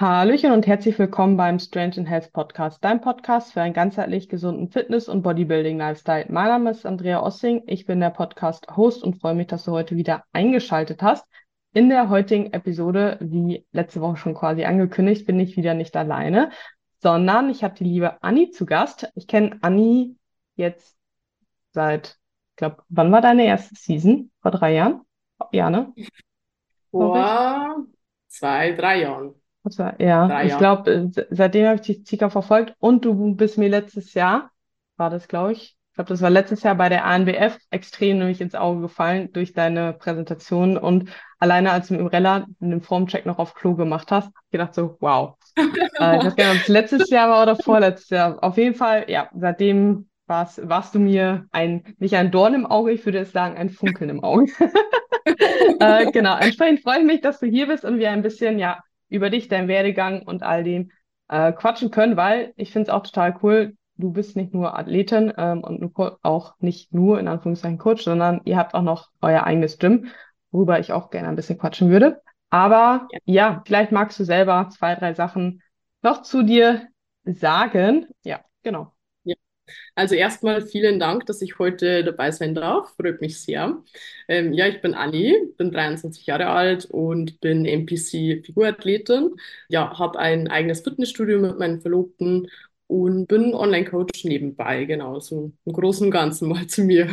Hallöchen und herzlich willkommen beim Strange in Health Podcast, dein Podcast für einen ganzheitlich gesunden Fitness- und Bodybuilding-Lifestyle. Mein Name ist Andrea Ossing, ich bin der Podcast-Host und freue mich, dass du heute wieder eingeschaltet hast. In der heutigen Episode, wie letzte Woche schon quasi angekündigt, bin ich wieder nicht alleine, sondern ich habe die liebe Anni zu Gast. Ich kenne Anni jetzt seit, ich glaube, wann war deine erste Season? Vor drei Jahren? Ja, ne? Vor zwei, drei Jahren. Also, ja, Drei ich Jahren. glaube, seitdem habe ich dich circa verfolgt und du bist mir letztes Jahr, war das, glaube ich, ich glaube, das war letztes Jahr bei der ANBF extrem nämlich ins Auge gefallen durch deine Präsentation und alleine als du mit dem Reller einen Formcheck noch auf Klo gemacht hast, hab ich gedacht so, wow. Äh, ich weiß gar nicht, ob es letztes Jahr war oder vorletztes Jahr. Auf jeden Fall, ja, seitdem warst, warst du mir ein, nicht ein Dorn im Auge, ich würde es sagen, ein Funkeln im Auge. Äh, genau, entsprechend freue ich mich, dass du hier bist und wir ein bisschen, ja, über dich, deinen Werdegang und all dem äh, quatschen können, weil ich finde es auch total cool. Du bist nicht nur Athletin ähm, und auch nicht nur in Anführungszeichen Coach, sondern ihr habt auch noch euer eigenes Gym, worüber ich auch gerne ein bisschen quatschen würde. Aber Ja. ja, vielleicht magst du selber zwei, drei Sachen noch zu dir sagen. Ja, genau. Also erstmal vielen Dank, dass ich heute dabei sein darf. Freut mich sehr. Ähm, ja, ich bin Anni, bin 23 Jahre alt und bin NPC-Figurathletin. Ja, habe ein eigenes Fitnessstudio mit meinem Verlobten und bin Online-Coach nebenbei. Genau, so im Großen und Ganzen mal zu mir.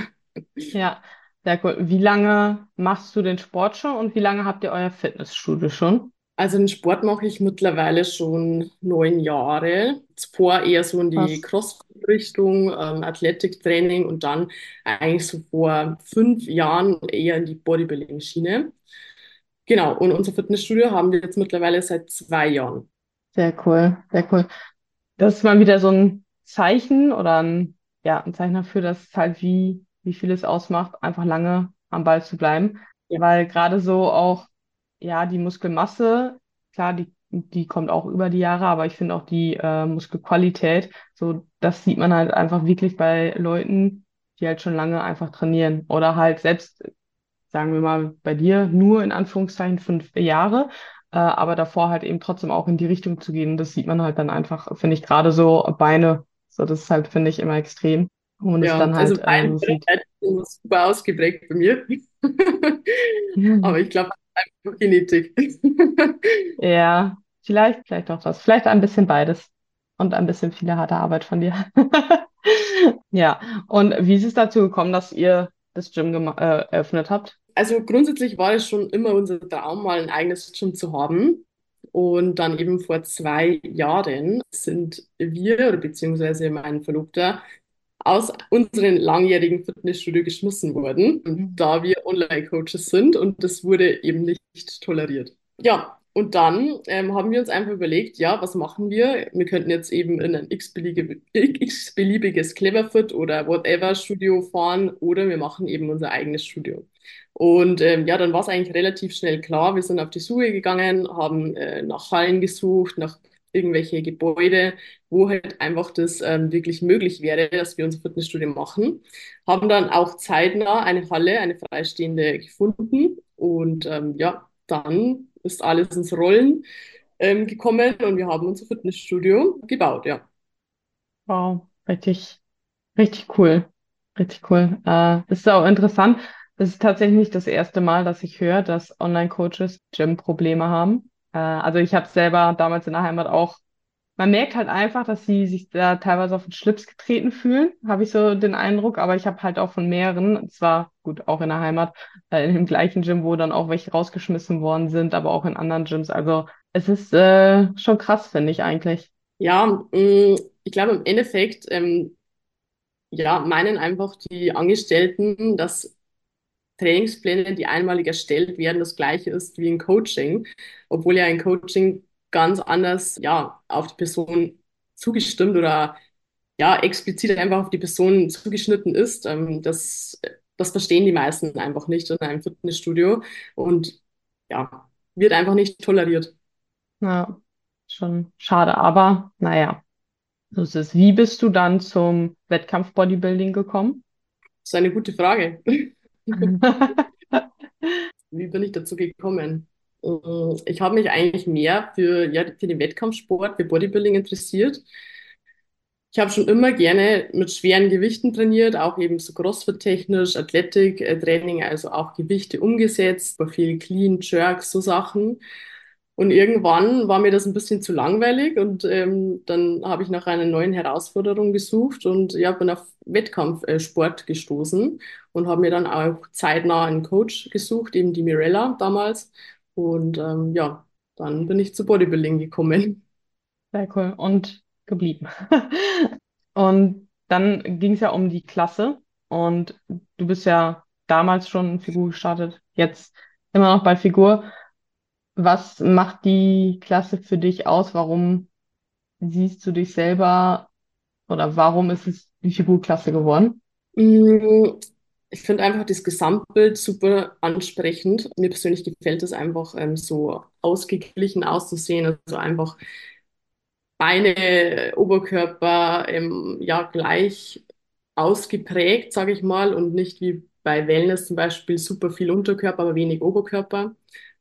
Ja, sehr cool. Wie lange machst du den Sport schon und wie lange habt ihr euer Fitnessstudio schon? Also den Sport mache ich mittlerweile schon neun Jahre. Zuvor eher so in die Was? CrossFit-Richtung, ähm, Athletiktraining und dann eigentlich so vor fünf Jahren eher in die Bodybuilding-Schiene. Genau, und unser Fitnessstudio haben wir jetzt mittlerweile seit zwei Jahren. Sehr cool, sehr cool. Das ist mal wieder so ein Zeichen oder ein, ja, ein Zeichen dafür, dass es halt wie, wie viel es ausmacht, einfach lange am Ball zu bleiben. Ja, Weil gerade so auch, ja, die Muskelmasse, klar, die, die kommt auch über die Jahre, aber ich finde auch die äh, Muskelqualität, so, das sieht man halt einfach wirklich bei Leuten, die halt schon lange einfach trainieren. Oder halt selbst, sagen wir mal, bei dir nur in Anführungszeichen fünf Jahre äh, aber davor halt eben trotzdem auch in die Richtung zu gehen. Das sieht man halt dann einfach, finde ich, gerade so Beine. So, das ist halt, finde ich, immer extrem, das ja, dann also halt äh, so sieht. Beinfreiheit ist super ausgeprägt bei mir. Aber ich glaube, Genetik. Ja, vielleicht, vielleicht auch das. Vielleicht ein bisschen beides und ein bisschen viele harte Arbeit von dir. Ja, und wie ist es dazu gekommen, dass ihr das Gym äh, eröffnet habt? Also grundsätzlich war es schon immer unser Traum, mal ein eigenes Gym zu haben. Und dann eben vor zwei Jahren sind wir oder beziehungsweise mein Verlobter aus unserem langjährigen Fitnessstudio geschmissen worden, Mhm. da wir Online-Coaches sind und das wurde eben nicht toleriert. Ja, und dann ähm, haben wir uns einfach überlegt, ja, was machen wir? Wir könnten jetzt eben in ein x-beliebige, x-beliebiges Cleverfit oder whatever Studio fahren oder wir machen eben unser eigenes Studio. Und ähm, ja, dann war es eigentlich relativ schnell klar. Wir sind auf die Suche gegangen, haben äh, nach Hallen gesucht, nach irgendwelche Gebäude, wo halt einfach das ähm, wirklich möglich wäre, dass wir unser Fitnessstudio machen. Haben dann auch zeitnah eine Halle, eine freistehende gefunden. Und ähm, ja, dann ist alles ins Rollen ähm, gekommen und wir haben unser Fitnessstudio gebaut, ja. Wow, richtig, richtig cool. Richtig cool. Äh, das ist auch interessant. Das ist tatsächlich nicht das erste Mal, dass ich höre, dass Online-Coaches Gym-Probleme haben. Äh, also ich habe selber damals in der Heimat auch, man merkt halt einfach, dass sie sich da teilweise auf den Schlips getreten fühlen, habe ich so den Eindruck. Aber ich habe halt auch von mehreren, zwar gut auch in der Heimat, äh, in dem gleichen Gym, wo dann auch welche rausgeschmissen worden sind, aber auch in anderen Gyms. Also es ist äh, schon krass, finde ich eigentlich. Ja, mh, ich glaube im Endeffekt, ähm, ja, meinen einfach die Angestellten, dass Trainingspläne, die einmalig erstellt werden, das gleiche ist wie ein Coaching, obwohl ja ein Coaching ganz anders, ja, auf die Person zugestimmt oder ja, explizit einfach auf die Person zugeschnitten ist. Ähm, das, das verstehen die meisten einfach nicht in einem Fitnessstudio und ja, wird einfach nicht toleriert. Ja, schon schade, aber naja. So ist es. Wie bist du dann zum Wettkampf-Bodybuilding gekommen? Das ist eine gute Frage. Wie bin ich dazu gekommen? Mm, Ich habe mich eigentlich mehr für, ja, für den Wettkampfsport, für Bodybuilding interessiert. Ich habe schon immer gerne mit schweren Gewichten trainiert, auch eben so CrossFit-technisch, Athletik-Training, also auch Gewichte umgesetzt, war viel Clean, Jerks, so Sachen. Und irgendwann war mir das ein bisschen zu langweilig und ähm, dann habe ich nach einer neuen Herausforderung gesucht und ja, bin auf Wettkampfsport gestoßen und habe mir dann auch zeitnah einen Coach gesucht, eben die Mirella damals. Und ähm, ja, dann bin ich zu Bodybuilding gekommen. Sehr cool. Und geblieben. Und dann ging es ja um die Klasse. Und du bist ja damals schon Figur gestartet, jetzt immer noch bei Figur. Was macht die Klasse für dich aus? Warum siehst du dich selber oder warum ist es die Figurklasse geworden? Mm, Ich finde einfach das Gesamtbild super ansprechend. Mir persönlich gefällt es einfach ähm, so ausgeglichen auszusehen, also einfach Beine, Oberkörper ähm, ja gleich ausgeprägt, sage ich mal, und nicht wie bei Wellness zum Beispiel super viel Unterkörper, aber wenig Oberkörper.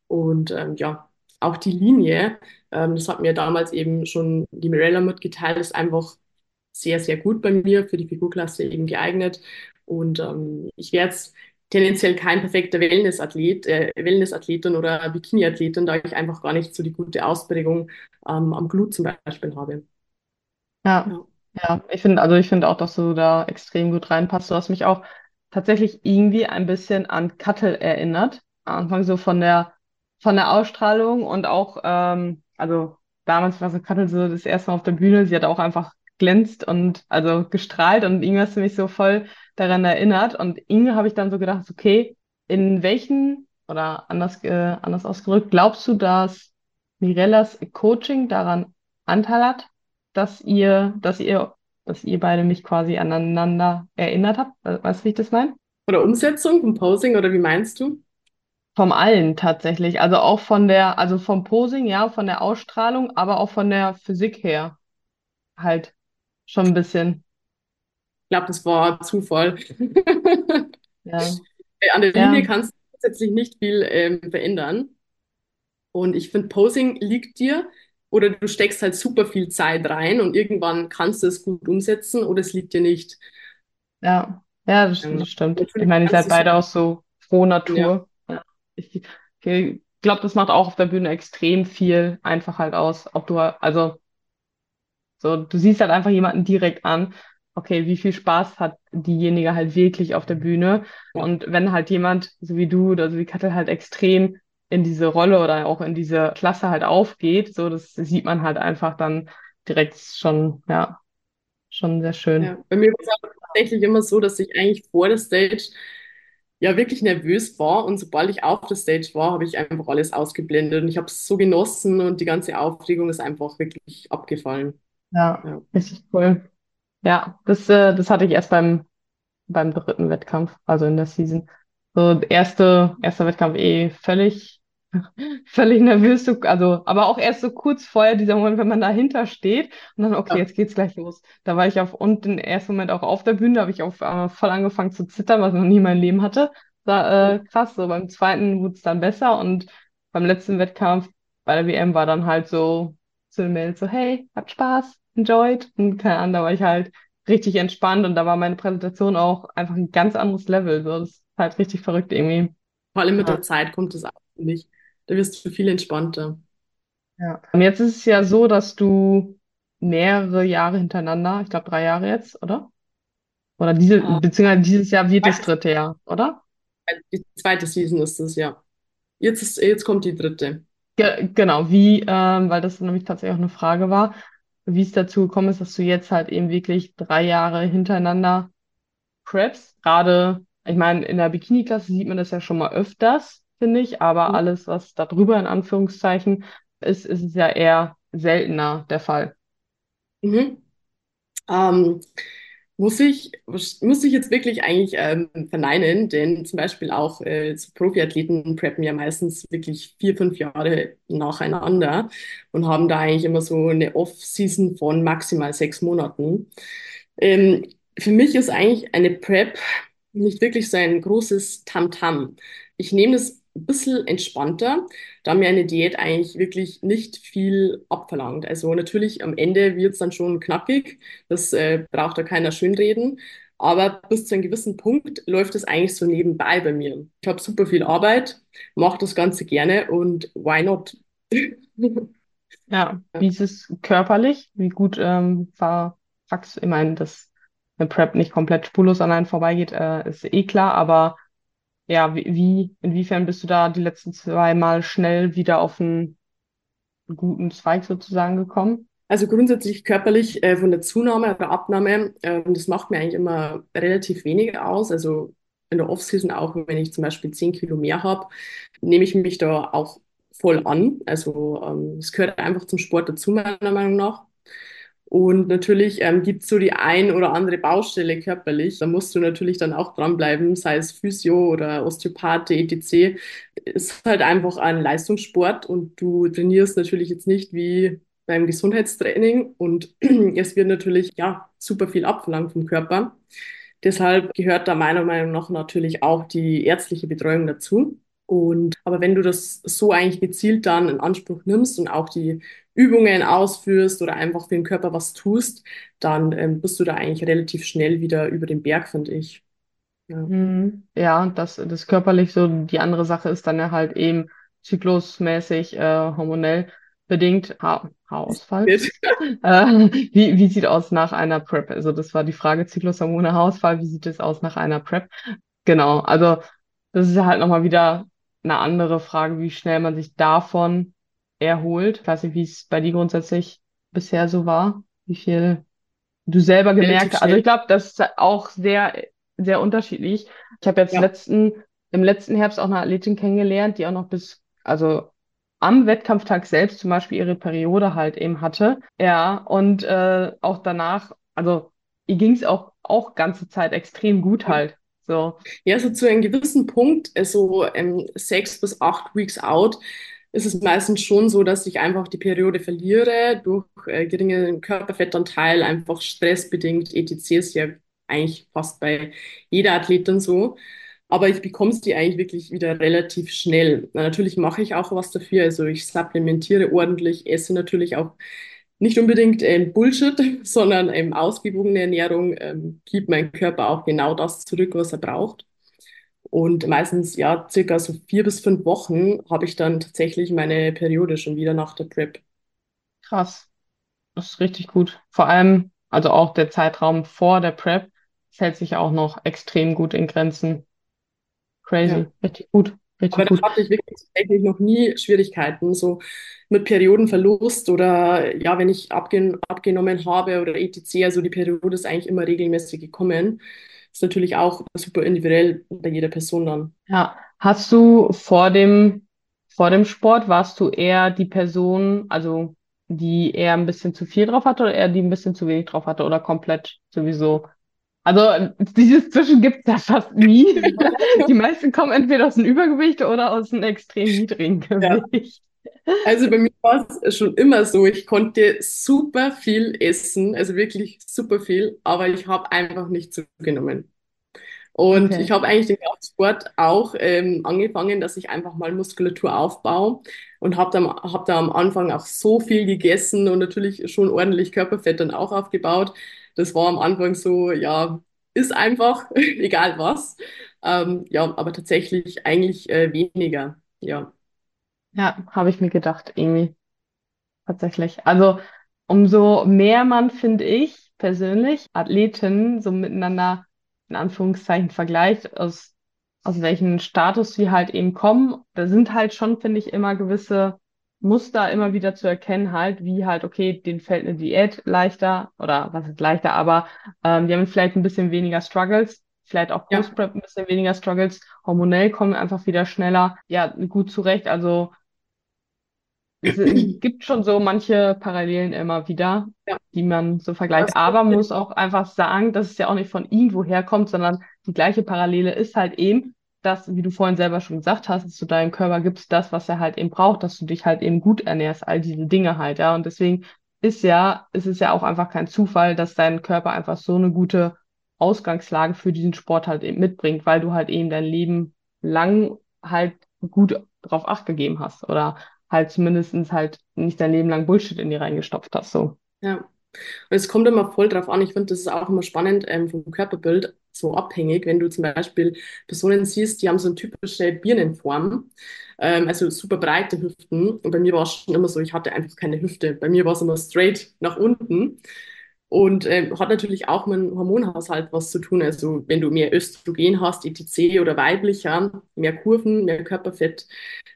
Und ähm, ja, auch die Linie, ähm, das hat mir damals eben schon die Mirella mitgeteilt, ist einfach sehr, sehr gut bei mir, für die Figurklasse eben geeignet. Und ähm, ich wäre jetzt tendenziell kein perfekter Wellnessathlet, äh, Wellnessathletin oder Bikiniathletin, da ich einfach gar nicht so die gute Ausprägung ähm, am Glut zum Beispiel habe. Ja, Ja. ja, ich finde, also ich finde auch, dass du da extrem gut reinpasst. Du hast mich auch tatsächlich irgendwie ein bisschen an Kattel erinnert. Am Anfang so von der, von der Ausstrahlung und auch, ähm, also damals war so Kattel so das erste Mal auf der Bühne. Sie hat auch einfach glänzt und also gestrahlt und irgendwie hast du mich so voll daran erinnert. Und irgendwie habe ich dann so gedacht, okay, in welchen, oder anders, äh, anders ausgedrückt, glaubst du, dass Mirellas Coaching daran Anteil hat? dass ihr, dass ihr, dass ihr beide mich quasi aneinander erinnert habt. We- Weißt du, wie ich das meine? Oder Umsetzung vom Posing, oder wie meinst du? Vom allen tatsächlich. Also auch von der, also vom Posing, ja, von der Ausstrahlung, aber auch von der Physik her halt schon ein bisschen. Ich glaube, das war Zufall. Ja, An der Linie ja, kannst du grundsätzlich nicht viel ähm, verändern. Und ich finde, Posing liegt dir oder du steckst halt super viel Zeit rein und irgendwann kannst du es gut umsetzen oder es liegt dir nicht. ja, ja, das, Ähm, das stimmt. Ich meine, ihr seid du so, beide auch so frohe ja, Natur. Ja. Ich, ich glaube, das macht auch auf der Bühne extrem viel einfach halt aus, ob du, also So, du siehst halt einfach jemanden direkt an, okay, wie viel Spaß hat diejenige halt wirklich auf der Bühne. Und wenn halt jemand, so wie du oder so wie Kattel, halt extrem in diese Rolle oder auch in diese Klasse halt aufgeht, so, das sieht man halt einfach dann direkt schon, ja, schon sehr schön. ja. Bei mir war es tatsächlich immer so, dass ich eigentlich vor der Stage ja wirklich nervös war und sobald ich auf der Stage war, habe ich einfach alles ausgeblendet und ich habe es so genossen und die ganze Aufregung ist einfach wirklich abgefallen. Ja, Ja. richtig cool. Ja, das, äh, das hatte ich erst beim, beim dritten Wettkampf, also in der Season. So, erste, erster Wettkampf eh völlig völlig nervös, so, also, aber auch erst so kurz vorher, dieser Moment, wenn man dahinter steht und dann, okay, Ja. jetzt geht's gleich los. Da war ich auf, und den ersten Moment auch auf der Bühne, da habe ich auf einmal voll angefangen zu zittern, was ich noch nie in meinem Leben hatte. War, äh, krass, so beim zweiten wurde es dann besser und beim letzten Wettkampf bei der WM war dann halt so, so eine Mail, so, hey, habt Spaß, enjoyed und keine Ahnung, da war ich halt richtig entspannt und da war meine Präsentation auch einfach ein ganz anderes Level, so, das ist halt richtig verrückt irgendwie. Vor allem mit Ja. der Zeit kommt es auch, ich. Da wirst du viel entspannter. Ja. Und jetzt ist es ja so, dass du mehrere Jahre hintereinander, ich glaube drei Jahre jetzt, oder? Oder diese, Äh, beziehungsweise dieses Jahr wird das dritte Jahr, oder? Die zweite Season ist es, ja. Jetzt ist, jetzt kommt die dritte. Ge genau, wie, ähm, weil das nämlich tatsächlich auch eine Frage war, wie es dazu gekommen ist, dass du jetzt halt eben wirklich drei Jahre hintereinander preppst. Gerade, ich meine, in der Bikini-Klasse sieht man das ja schon mal öfters, finde ich, aber alles, was da drüber in Anführungszeichen ist, ist es ja eher seltener der Fall. Mhm. Ähm, muss ich, muss ich jetzt wirklich eigentlich ähm, verneinen, denn zum Beispiel auch äh, so Profiathleten preppen ja meistens wirklich vier, fünf Jahre nacheinander und haben da eigentlich immer so eine Off-Season von maximal sechs Monaten. Ähm, für mich ist eigentlich eine Prep nicht wirklich so ein großes Tamtam. Ich nehme das ein bisschen entspannter, da mir eine Diät eigentlich wirklich nicht viel abverlangt. Also natürlich am Ende wird es dann schon knackig, das äh, braucht da keiner schönreden. Aber bis zu einem gewissen Punkt läuft es eigentlich so nebenbei bei mir. Ich habe super viel Arbeit, mache das Ganze gerne und why not? Ja, wie ist es körperlich? Wie gut ähm, war Fax? Ich meine, dass eine Prep nicht komplett spurlos an einen vorbeigeht, äh, ist eh klar, aber ja, wie, wie, inwiefern bist du da die letzten zwei Mal schnell wieder auf einen guten Zweig sozusagen gekommen? Also grundsätzlich körperlich äh, von der Zunahme oder Abnahme, äh, das macht mir eigentlich immer relativ wenig aus. Also in der Offseason auch, wenn ich zum Beispiel 10 Kilo mehr habe, nehme ich mich da auch voll an. Also ähm, es gehört einfach zum Sport dazu, meiner Meinung nach. Und natürlich ähm, gibt es so die ein oder andere Baustelle körperlich. Da musst du natürlich dann auch dranbleiben, sei es Physio oder Osteopath, etc. Ist halt einfach ein Leistungssport und du trainierst natürlich jetzt nicht wie beim Gesundheitstraining und es wird natürlich ja super viel abverlangt vom Körper. Deshalb gehört da meiner Meinung nach natürlich auch die ärztliche Betreuung dazu. Und aber wenn du das so eigentlich gezielt dann in Anspruch nimmst und auch die Übungen ausführst oder einfach für den Körper was tust, dann ähm, bist du da eigentlich relativ schnell wieder über den Berg, finde ich. Ja, Mhm. Ja, das, das körperlich so, die andere Sache ist dann ja halt eben zyklusmäßig, äh, hormonell bedingt ha Haarausfall. Äh, wie, wie sieht aus nach einer Prep? Also das war die Frage, Zyklushormone, Haarausfall, wie sieht es aus nach einer Prep? Genau, also das ist ja halt nochmal wieder eine andere Frage, wie schnell man sich davon erholt. Ich weiß nicht, wie es bei dir grundsätzlich bisher so war, wie viel du selber gemerkt hast. Also ich glaube, das ist auch sehr, sehr unterschiedlich. Ich habe jetzt Ja, letzten, im letzten Herbst auch eine Athletin kennengelernt, die auch noch bis, also am Wettkampftag selbst zum Beispiel ihre Periode halt eben hatte. Ja, und äh, auch danach, also ihr ging es auch, auch ganze Zeit extrem gut halt. So. ja, so zu einem gewissen Punkt, also ähm, sechs bis acht Weeks out, ist es meistens schon so, dass ich einfach die Periode verliere durch äh, geringen Körperfettanteil, einfach stressbedingt, etc. ist ja eigentlich fast bei jeder Athletin so. Aber ich bekomme sie eigentlich wirklich wieder relativ schnell. Na, natürlich mache ich auch was dafür. Also ich supplementiere ordentlich, esse natürlich auch nicht unbedingt ähm, Bullshit, sondern ähm, ausgewogene Ernährung ähm, gibt mein Körper auch genau das zurück, was er braucht. Und meistens, ja, circa so vier bis fünf Wochen habe ich dann tatsächlich meine Periode schon wieder nach der Prep. Krass. Das ist richtig gut. Vor allem, also auch der Zeitraum vor der Prep, hält sich auch noch extrem gut in Grenzen. Crazy. Ja. Richtig gut. Aber Richtig da gut. hatte ich wirklich tatsächlich noch nie Schwierigkeiten, so mit Periodenverlust oder ja, wenn ich abgen abgenommen habe oder etc. Also die Periode ist eigentlich immer regelmäßig gekommen. Ist natürlich auch super individuell bei jeder Person dann. Ja. Hast du vor dem, vor dem Sport, warst du eher die Person, also die eher ein bisschen zu viel drauf hatte oder eher die ein bisschen zu wenig drauf hatte oder komplett sowieso? Also dieses Zwischen gibt's ja fast nie. Die meisten kommen entweder aus dem Übergewicht oder aus einem extrem niedrigen Ja. Also bei mir war es schon immer so, ich konnte super viel essen, also wirklich super viel, aber ich habe einfach nicht zugenommen. Und ich Okay. habe eigentlich den Kraftsport auch ähm, angefangen, dass ich einfach mal Muskulatur aufbaue und habe dann hab da am Anfang auch so viel gegessen und natürlich schon ordentlich Körperfett dann auch aufgebaut. Das war am Anfang so, ja, ist einfach, egal was. Ähm, ja, aber tatsächlich eigentlich äh, weniger. Ja, Ja, habe ich mir gedacht, irgendwie tatsächlich. Also umso mehr man, finde ich, persönlich Athleten so miteinander in Anführungszeichen vergleicht, aus, aus welchem Status sie halt eben kommen, da sind halt schon, finde ich, immer gewisse Muster immer wieder zu erkennen, halt, wie halt, okay, denen fällt eine Diät leichter oder was ist leichter, aber ähm, die haben vielleicht ein bisschen weniger Struggles, vielleicht auch ja. Post-Prep ein bisschen weniger Struggles, hormonell kommen einfach wieder schneller, ja, gut zurecht, also es gibt schon so manche Parallelen immer wieder, Ja, die man so vergleicht. das Aber man muss auch einfach sagen, dass es ja auch nicht von irgendwo herkommt, sondern die gleiche Parallele ist halt eben, dass, wie du vorhin selber schon gesagt hast, dass du deinem Körper gibst das, was er halt eben braucht, dass du dich halt eben gut ernährst, all diese Dinge halt, ja. Und deswegen ist ja, ist es ja auch einfach kein Zufall, dass dein Körper einfach so eine gute Ausgangslage für diesen Sport halt eben mitbringt, weil du halt eben dein Leben lang halt gut drauf Acht gegeben hast oder halt zumindestens halt nicht dein Leben lang Bullshit in die reingestopft hast, so. Ja. Und es kommt immer voll drauf an. Ich finde, das ist auch immer spannend ähm, vom Körperbild so abhängig, wenn du zum Beispiel Personen siehst, die haben so eine typische Birnenform, ähm, also super breite Hüften. Und bei mir war es schon immer so, ich hatte einfach keine Hüfte. Bei mir war es immer straight nach unten. Und ähm, hat natürlich auch mit dem Hormonhaushalt was zu tun. Also wenn du mehr Östrogen hast, ETC oder weiblicher, mehr Kurven, mehr Körperfett,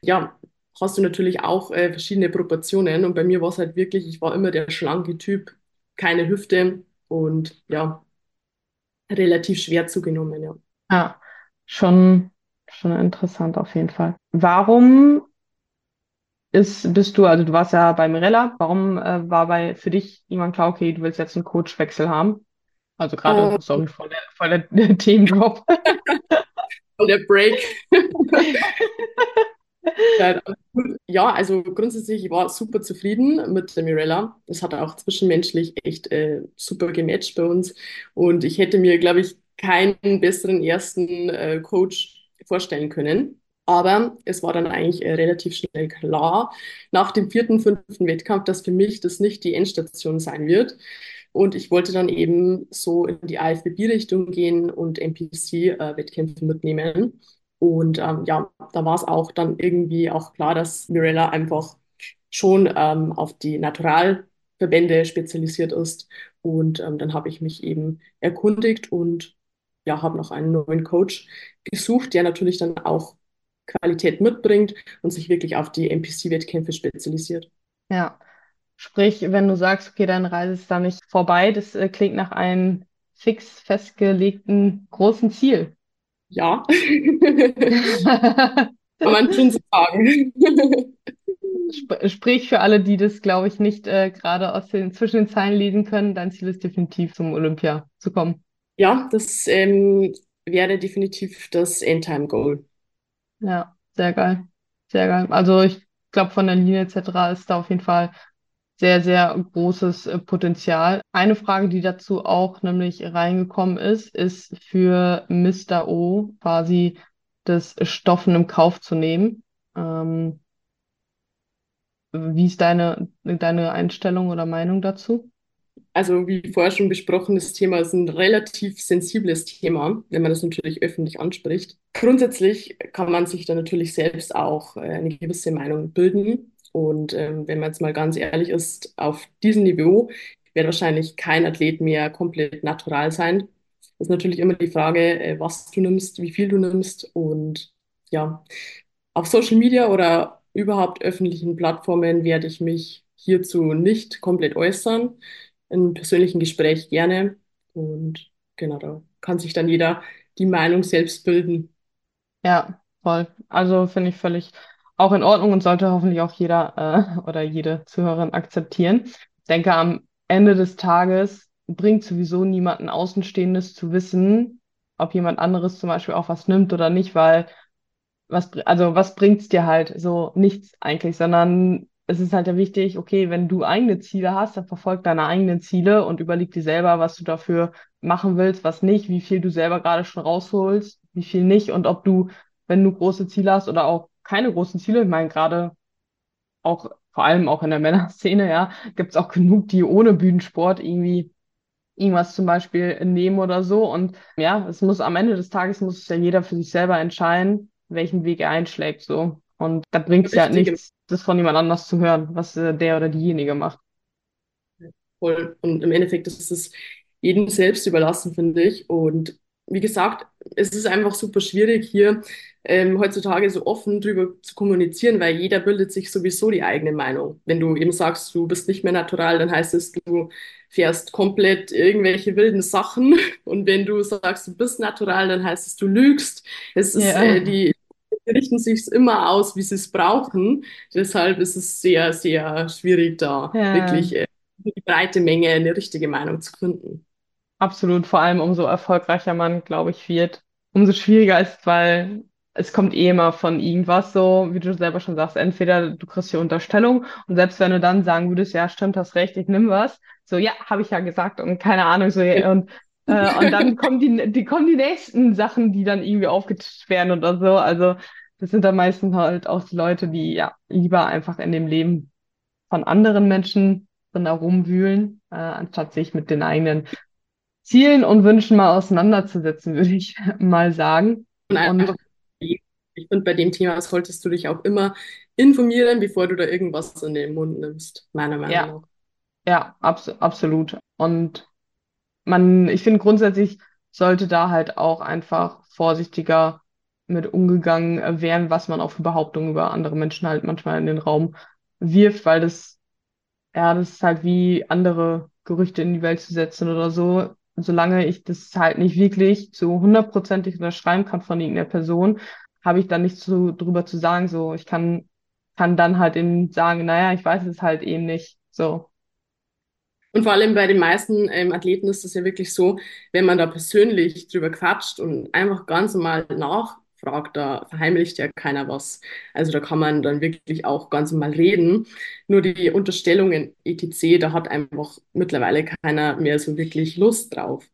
ja, hast du natürlich auch äh, verschiedene Proportionen. Und bei mir war es halt wirklich, ich war immer der schlanke Typ, keine Hüfte und ja, relativ schwer zugenommen, ja. Ja, schon, schon interessant auf jeden Fall. Warum ist, bist du, also du warst ja bei Mirella, warum äh, war bei für dich irgendwann klar, okay, du willst jetzt einen Coachwechsel haben? Also gerade, Äh, sorry, voll der, voll der Themendrop. der Break. Ja, also grundsätzlich, ich war super zufrieden mit der Mirella. Es hat auch zwischenmenschlich echt äh, super gematcht bei uns. Und ich hätte mir, glaube ich, keinen besseren ersten äh, Coach vorstellen können. Aber es war dann eigentlich äh, relativ schnell klar, nach dem vierten, fünften Wettkampf, dass für mich das nicht die Endstation sein wird. Und ich wollte dann eben so in die IFBB-Richtung gehen und NPC-Wettkämpfe mitnehmen. Und ähm, ja, da war es auch dann irgendwie auch klar, dass Mirella einfach schon ähm, auf die Naturalverbände spezialisiert ist. Und ähm, dann habe ich mich eben erkundigt und ja, habe noch einen neuen Coach gesucht, der natürlich dann auch Qualität mitbringt und sich wirklich auf die NPC-Wettkämpfe spezialisiert. Ja, sprich, wenn du sagst, okay, deine Reise ist da nicht vorbei, das äh, klingt nach einem fix festgelegten großen Ziel. Ja, kann man schon so sagen. Sp sprich für alle, die das, glaube ich, nicht äh, gerade aus den zwischen den Zeilen lesen können, dein Ziel ist definitiv zum Olympia zu kommen. Ja, das ähm, wäre definitiv das Endtime-Goal. Ja, sehr geil. Sehr geil. Also ich glaube, von der Linie etc. ist da auf jeden Fall sehr, sehr großes äh, Potenzial. Eine Frage, die dazu auch nämlich reingekommen ist, ist für Mr. O quasi das Stoffen im Kauf zu nehmen. Ähm, wie ist deine, deine Einstellung oder Meinung dazu? Also wie vorher schon besprochen, das Thema ist ein relativ sensibles Thema, wenn man das natürlich öffentlich anspricht. Grundsätzlich kann man sich da natürlich selbst auch äh, eine gewisse Meinung bilden. Und ähm, wenn man jetzt mal ganz ehrlich ist, auf diesem Niveau wird wahrscheinlich kein Athlet mehr komplett natural sein. Das ist natürlich immer die Frage, äh, was du nimmst, wie viel du nimmst. Und ja, auf Social Media oder überhaupt öffentlichen Plattformen werde ich mich hierzu nicht komplett äußern in persönlichen Gespräch gerne. Und genau, da kann sich dann jeder die Meinung selbst bilden. Ja, voll. Also finde ich völlig auch in Ordnung und sollte hoffentlich auch jeder äh, oder jede Zuhörerin akzeptieren. Ich denke, am Ende des Tages bringt sowieso niemanden Außenstehendes zu wissen, ob jemand anderes zum Beispiel auch was nimmt oder nicht, weil was, also was bringt's dir halt? So nichts eigentlich, sondern es ist halt ja wichtig, okay, wenn du eigene Ziele hast, dann verfolg deine eigenen Ziele und überleg dir selber, was du dafür machen willst, was nicht, wie viel du selber gerade schon rausholst, wie viel nicht und ob du, wenn du große Ziele hast oder auch keine großen Ziele, ich meine, gerade auch, vor allem auch in der Männerszene, ja, gibt's auch genug, die ohne Bühnensport irgendwie irgendwas zum Beispiel nehmen oder so. Und ja, es muss am Ende des Tages muss ja jeder für sich selber entscheiden, welchen Weg er einschlägt, so. Und da bringt es ja halt nichts, das von jemand anders zu hören, was äh, der oder diejenige macht. voll. Und im Endeffekt ist es jedem selbst überlassen, finde ich. Und wie gesagt, es ist einfach super schwierig, hier ähm, heutzutage so offen drüber zu kommunizieren, weil jeder bildet sich sowieso die eigene Meinung. Wenn du eben sagst, du bist nicht mehr natural, dann heißt es, du fährst komplett irgendwelche wilden Sachen. Und wenn du sagst, du bist natural, dann heißt es, du lügst. Es ist, äh, Ja, die richten sich immer aus, wie sie es brauchen. Deshalb ist es sehr, sehr schwierig, da ja, wirklich äh, die breite Menge eine richtige Meinung zu finden. Absolut. Vor allem umso erfolgreicher man, glaube ich, wird, umso schwieriger ist, weil es kommt eh immer von irgendwas so, wie du selber schon sagst, entweder du kriegst die Unterstellung und selbst wenn du dann sagen würdest, ja, stimmt, hast recht, ich nimm was, so, ja, habe ich ja gesagt und keine Ahnung, so, ja, und, äh, und dann kommen die, die kommen die nächsten Sachen, die dann irgendwie aufgetischt werden oder so, also das sind dann meistens halt auch die Leute, die ja lieber einfach in dem Leben von anderen Menschen drin herumwühlen, äh, anstatt sich mit den eigenen Zielen und Wünschen mal auseinanderzusetzen, würde ich mal sagen. Und einfach, ich finde, bei dem Thema solltest du dich auch immer informieren, bevor du da irgendwas in den Mund nimmst, meiner Meinung ja, nach. ja, abs absolut. Und man, ich finde grundsätzlich sollte da halt auch einfach vorsichtiger mit umgegangen werden, was man auch für Behauptungen über andere Menschen halt manchmal in den Raum wirft, weil das, ja, das ist halt wie andere Gerüchte in die Welt zu setzen oder so. Solange ich das halt nicht wirklich so hundertprozentig unterschreiben kann von irgendeiner Person, habe ich dann nichts zu, drüber zu sagen. So, ich kann, kann dann halt eben sagen, naja, ich weiß es halt eben nicht. So, Und vor allem bei den meisten ähm, Athleten ist es ja wirklich so, wenn man da persönlich drüber quatscht und einfach ganz normal nachfragt, da verheimlicht ja keiner was. Also da kann man dann wirklich auch ganz normal reden. Nur die Unterstellungen etc., da hat einfach mittlerweile keiner mehr so wirklich Lust drauf.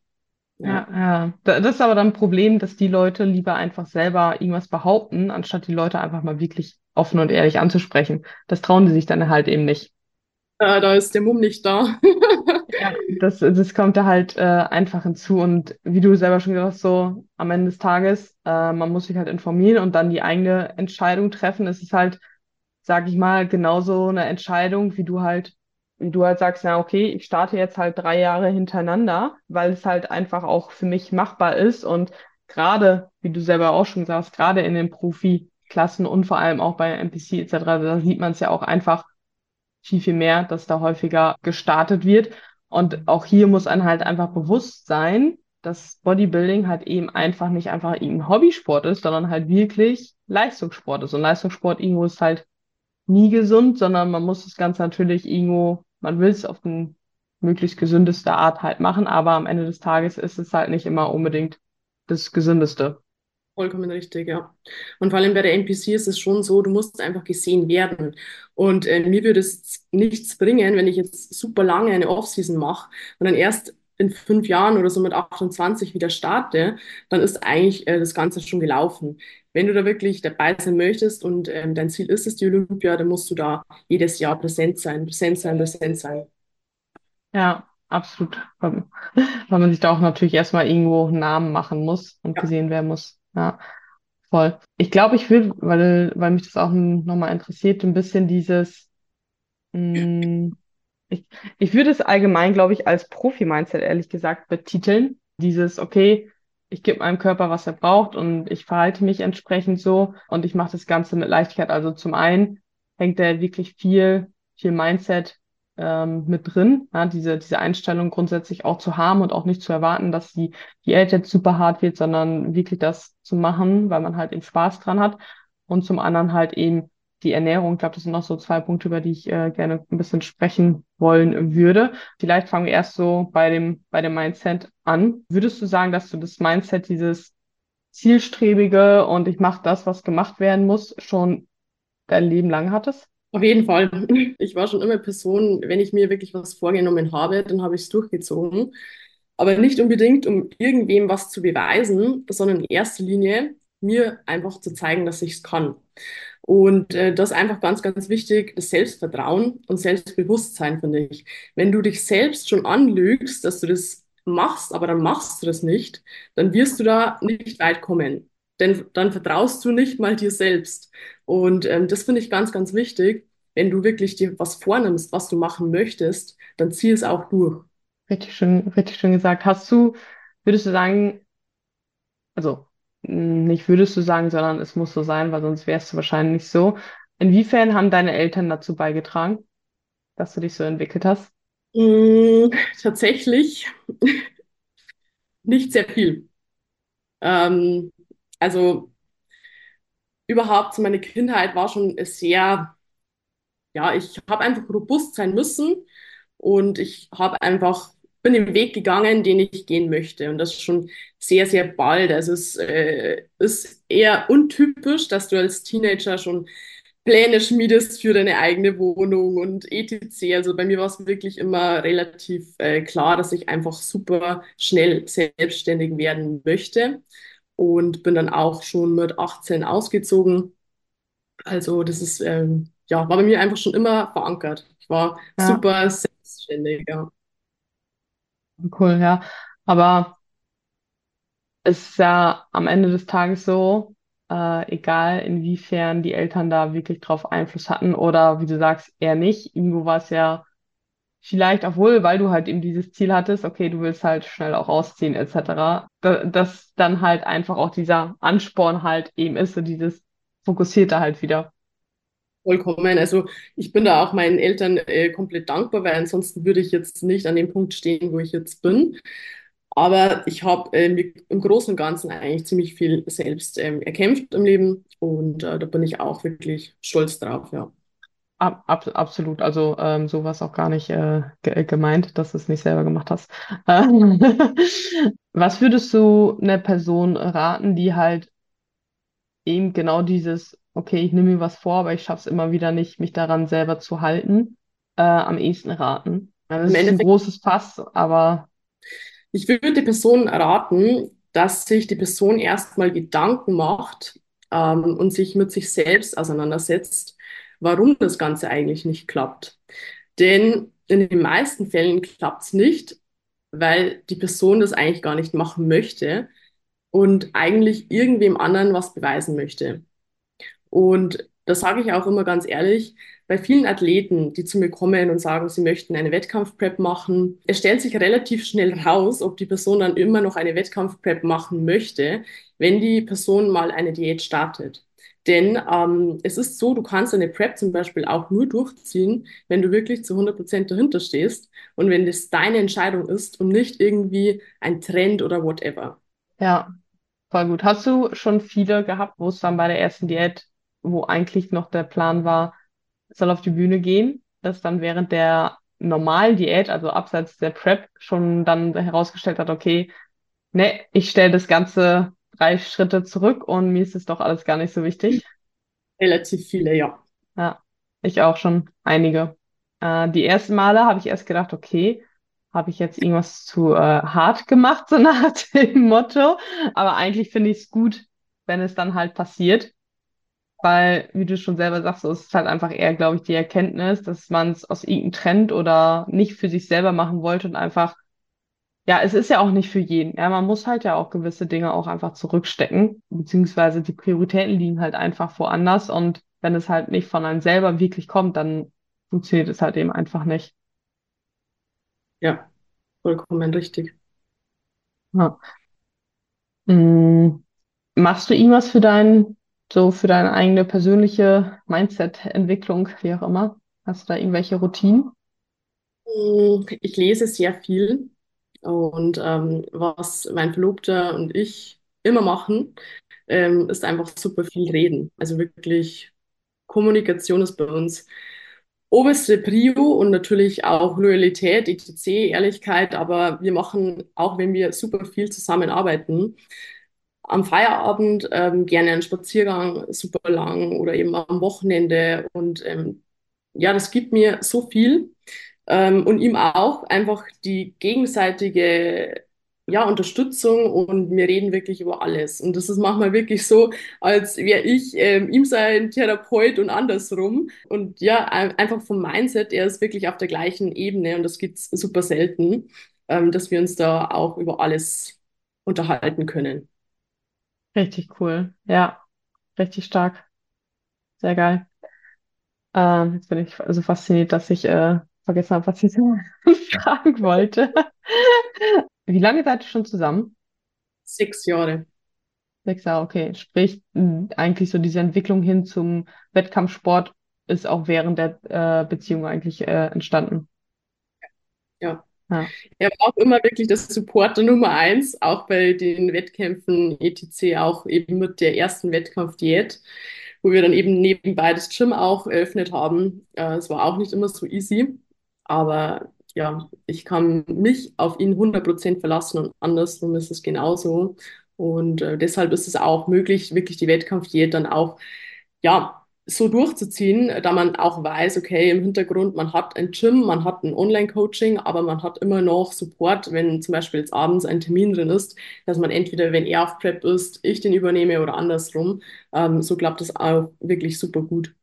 Ja, Ja. ja. Da- Das ist aber dann ein Problem, dass die Leute lieber einfach selber irgendwas behaupten, anstatt die Leute einfach mal wirklich offen und ehrlich anzusprechen. Das trauen die sich dann halt eben nicht. Äh, da ist der Mumm nicht da. Ja, das, das kommt da halt äh, einfach hinzu. Und wie du selber schon gesagt hast, so am Ende des Tages, äh, man muss sich halt informieren und dann die eigene Entscheidung treffen. Es ist halt, sag ich mal, genauso eine Entscheidung, wie du halt, wie du halt sagst, na okay, ich starte jetzt halt drei Jahre hintereinander, weil es halt einfach auch für mich machbar ist. Und gerade, wie du selber auch schon gesagt hast, gerade in den Profiklassen und vor allem auch bei NPC etc., da sieht man es ja auch einfach viel, viel mehr, dass da häufiger gestartet wird. Und auch hier muss einem halt einfach bewusst sein, dass Bodybuilding halt eben einfach nicht einfach irgendein Hobbysport ist, sondern halt wirklich Leistungssport ist. Und Leistungssport irgendwo ist halt nie gesund, sondern man muss das Ganze natürlich irgendwo, man will es auf eine möglichst gesündeste Art halt machen, aber am Ende des Tages ist es halt nicht immer unbedingt das Gesündeste. Vollkommen richtig, ja. Und vor allem bei der NPC ist es schon so, du musst einfach gesehen werden. Und äh, mir würde es nichts bringen, wenn ich jetzt super lange eine Offseason mache und dann erst in fünf Jahren oder so mit 28 wieder starte, dann ist eigentlich äh, das Ganze schon gelaufen. Wenn du da wirklich dabei sein möchtest und ähm, dein Ziel ist es, die Olympia, dann musst du da jedes Jahr präsent sein, präsent sein, präsent sein. Ja, absolut. Weil man sich da auch natürlich erstmal irgendwo einen Namen machen muss und Ja, gesehen werden muss. Ja. Voll. Ich glaube, ich will, weil, weil mich das auch nochmal interessiert, ein bisschen dieses, mh, ich, ich würde es allgemein, glaube ich, als Profi-Mindset ehrlich gesagt betiteln. Dieses, okay, ich gebe meinem Körper, was er braucht und ich verhalte mich entsprechend so und ich mache das Ganze mit Leichtigkeit. Also zum einen hängt da wirklich viel, viel Mindset ähm, mit drin, ja, diese, diese Einstellung grundsätzlich auch zu haben und auch nicht zu erwarten, dass die Diät jetzt super hart wird, sondern wirklich das zu machen, weil man halt eben Spaß dran hat. Und zum anderen halt eben die Ernährung. Ich glaube, das sind noch so zwei Punkte, über die ich äh, gerne ein bisschen sprechen wollen würde. Vielleicht fangen wir erst so bei dem, bei dem Mindset an. Würdest du sagen, dass du das Mindset, dieses zielstrebige und ich mache das, was gemacht werden muss, schon dein Leben lang hattest? Auf jeden Fall. Ich war schon immer Person, wenn ich mir wirklich was vorgenommen habe, dann habe ich es durchgezogen. Aber nicht unbedingt, um irgendwem was zu beweisen, sondern in erster Linie mir einfach zu zeigen, dass ich es kann. Und äh, das ist einfach ganz, ganz wichtig, das Selbstvertrauen und Selbstbewusstsein, finde ich. Wenn du dich selbst schon anlügst, dass du das machst, aber dann machst du das nicht, dann wirst du da nicht weit kommen. Denn dann vertraust du nicht mal dir selbst. Und ähm, das finde ich ganz, ganz wichtig. Wenn du wirklich dir was vornimmst, was du machen möchtest, dann zieh es auch durch. Richtig schön, richtig schön gesagt. Hast du, würdest du sagen, also mh, nicht würdest du sagen, sondern es muss so sein, weil sonst wärst du wahrscheinlich nicht so. Inwiefern haben deine Eltern dazu beigetragen, dass du dich so entwickelt hast? Mm, tatsächlich nicht sehr viel. Ähm, also überhaupt, meine Kindheit war schon sehr, ja, ich habe einfach robust sein müssen und ich habe einfach, bin den Weg gegangen, den ich gehen möchte. Und das schon sehr, sehr bald. Also es äh, ist eher untypisch, dass du als Teenager schon Pläne schmiedest für deine eigene Wohnung und etc. Also bei mir war es wirklich immer relativ äh, klar, dass ich einfach super schnell selbstständig werden möchte und bin dann auch schon mit 18 ausgezogen Also das ist, ähm, ja, war bei mir einfach schon immer verankert. Ich war Ja, super selbstständig, ja. cool, ja. Aber es ist ja am Ende des Tages so, äh, egal inwiefern die Eltern da wirklich drauf Einfluss hatten oder wie du sagst, eher nicht. Irgendwo war es ja vielleicht auch wohl, weil du halt eben dieses Ziel hattest, okay, du willst halt schnell auch ausziehen, etc., da, dass dann halt einfach auch dieser Ansporn halt eben ist, so dieses Fokussierte halt wieder. Vollkommen. Also ich bin da auch meinen Eltern äh, komplett dankbar, weil ansonsten würde ich jetzt nicht an dem Punkt stehen, wo ich jetzt bin. Aber ich habe äh, im Großen und Ganzen eigentlich ziemlich viel selbst ähm, erkämpft im Leben und äh, da bin ich auch wirklich stolz drauf, ja. Ab, ab, absolut, also ähm, so war es auch gar nicht äh, ge gemeint, dass du es nicht selber gemacht hast. Ähm, Was würdest du einer Person raten, die halt eben genau dieses, okay, ich nehme mir was vor, aber ich schaffe es immer wieder nicht, mich daran selber zu halten, äh, am ehesten raten? Ja, das Im ist ein Endeffekt großes Fass, aber Ich würde der Person raten, dass sich die Person erstmal Gedanken macht ähm, und sich mit sich selbst auseinandersetzt, warum das Ganze eigentlich nicht klappt. Denn in den meisten Fällen klappt es nicht, weil die Person das eigentlich gar nicht machen möchte und eigentlich irgendwem anderen was beweisen möchte. Und das sage ich auch immer ganz ehrlich, bei vielen Athleten, die zu mir kommen und sagen, sie möchten eine Wettkampfprep machen, es stellt sich relativ schnell raus, ob die Person dann immer noch eine Wettkampfprep machen möchte, wenn die Person mal eine Diät startet. Denn ähm, es ist so, du kannst eine Prep zum Beispiel auch nur durchziehen, wenn du wirklich zu 100% dahinter stehst und wenn das deine Entscheidung ist und nicht irgendwie ein Trend oder whatever. ja, voll gut. Hast du schon viele gehabt, wo es dann bei der ersten Diät, wo eigentlich noch der Plan war, soll auf die Bühne gehen, dass dann während der normalen Diät, also abseits der Prep, schon dann herausgestellt hat, okay, ne, ich stelle das Ganze drei Schritte zurück und mir ist es doch alles gar nicht so wichtig. Relativ viele, ja. Ja, ich auch schon einige. Äh, die ersten Male habe ich erst gedacht, okay, habe ich jetzt irgendwas zu äh, hart gemacht, so nach dem Motto. Aber eigentlich finde ich es gut, wenn es dann halt passiert. Weil, wie du schon selber sagst, so ist es halt einfach eher, glaube ich, die Erkenntnis, dass man es aus irgendeinem Trend oder nicht für sich selber machen wollte und einfach, ja, es ist ja auch nicht für jeden. Ja, man muss halt ja auch gewisse Dinge auch einfach zurückstecken, beziehungsweise die Prioritäten liegen halt einfach woanders und wenn es halt nicht von einem selber wirklich kommt, dann funktioniert es halt eben einfach nicht. Ja, vollkommen richtig. Ja. Mm, Machst du irgendwas für dein, so für deine eigene persönliche Mindset-Entwicklung, wie auch immer? Hast du da irgendwelche Routinen? Mm, Ich lese sehr viel und ähm, was mein Verlobter und ich immer machen, ähm, ist einfach super viel reden. Also wirklich, Kommunikation ist bei uns oberste Prio und natürlich auch Loyalität, etc., Ehrlichkeit, aber wir machen, auch wenn wir super viel zusammenarbeiten, am Feierabend ähm, gerne einen Spaziergang super lang oder eben am Wochenende und ähm, ja, das gibt mir so viel ähm, und ihm auch einfach die gegenseitige ja, Unterstützung und wir reden wirklich über alles. Und das ist manchmal wirklich so, als wäre ich ähm, ihm sein Therapeut und andersrum. Und ja, ein- einfach vom Mindset, er ist wirklich auf der gleichen Ebene und das gibt's super selten, ähm, dass wir uns da auch über alles unterhalten können. Richtig cool. Ja, richtig stark. Sehr geil. Ähm, jetzt bin ich so fasziniert, dass ich äh, vergessen habe, was ich fragen wollte. Wie lange seid ihr schon zusammen? Sechs Jahre. Sechs Jahre, okay. Sprich, eigentlich so diese Entwicklung hin zum Wettkampfsport ist auch während der äh, Beziehung eigentlich äh, entstanden. Ja. Ja, Er war auch immer wirklich das Supporter Nummer eins, auch bei den Wettkämpfen etc., auch eben mit der ersten Wettkampfdiät, wo wir dann eben nebenbei das Gym auch eröffnet haben. Äh, es war auch nicht immer so easy, aber ja, ich kann mich auf ihn 100% verlassen und andersrum ist es genauso. Und äh, deshalb ist es auch möglich, wirklich die Wettkampfdiät dann auch, ja, so durchzuziehen, da man auch weiß, okay, im Hintergrund, man hat ein Gym, man hat ein Online-Coaching, aber man hat immer noch Support, wenn zum Beispiel jetzt abends ein Termin drin ist, dass man entweder, wenn er auf Prep ist, ich den übernehme oder andersrum. Ähm, so klappt das auch wirklich super gut.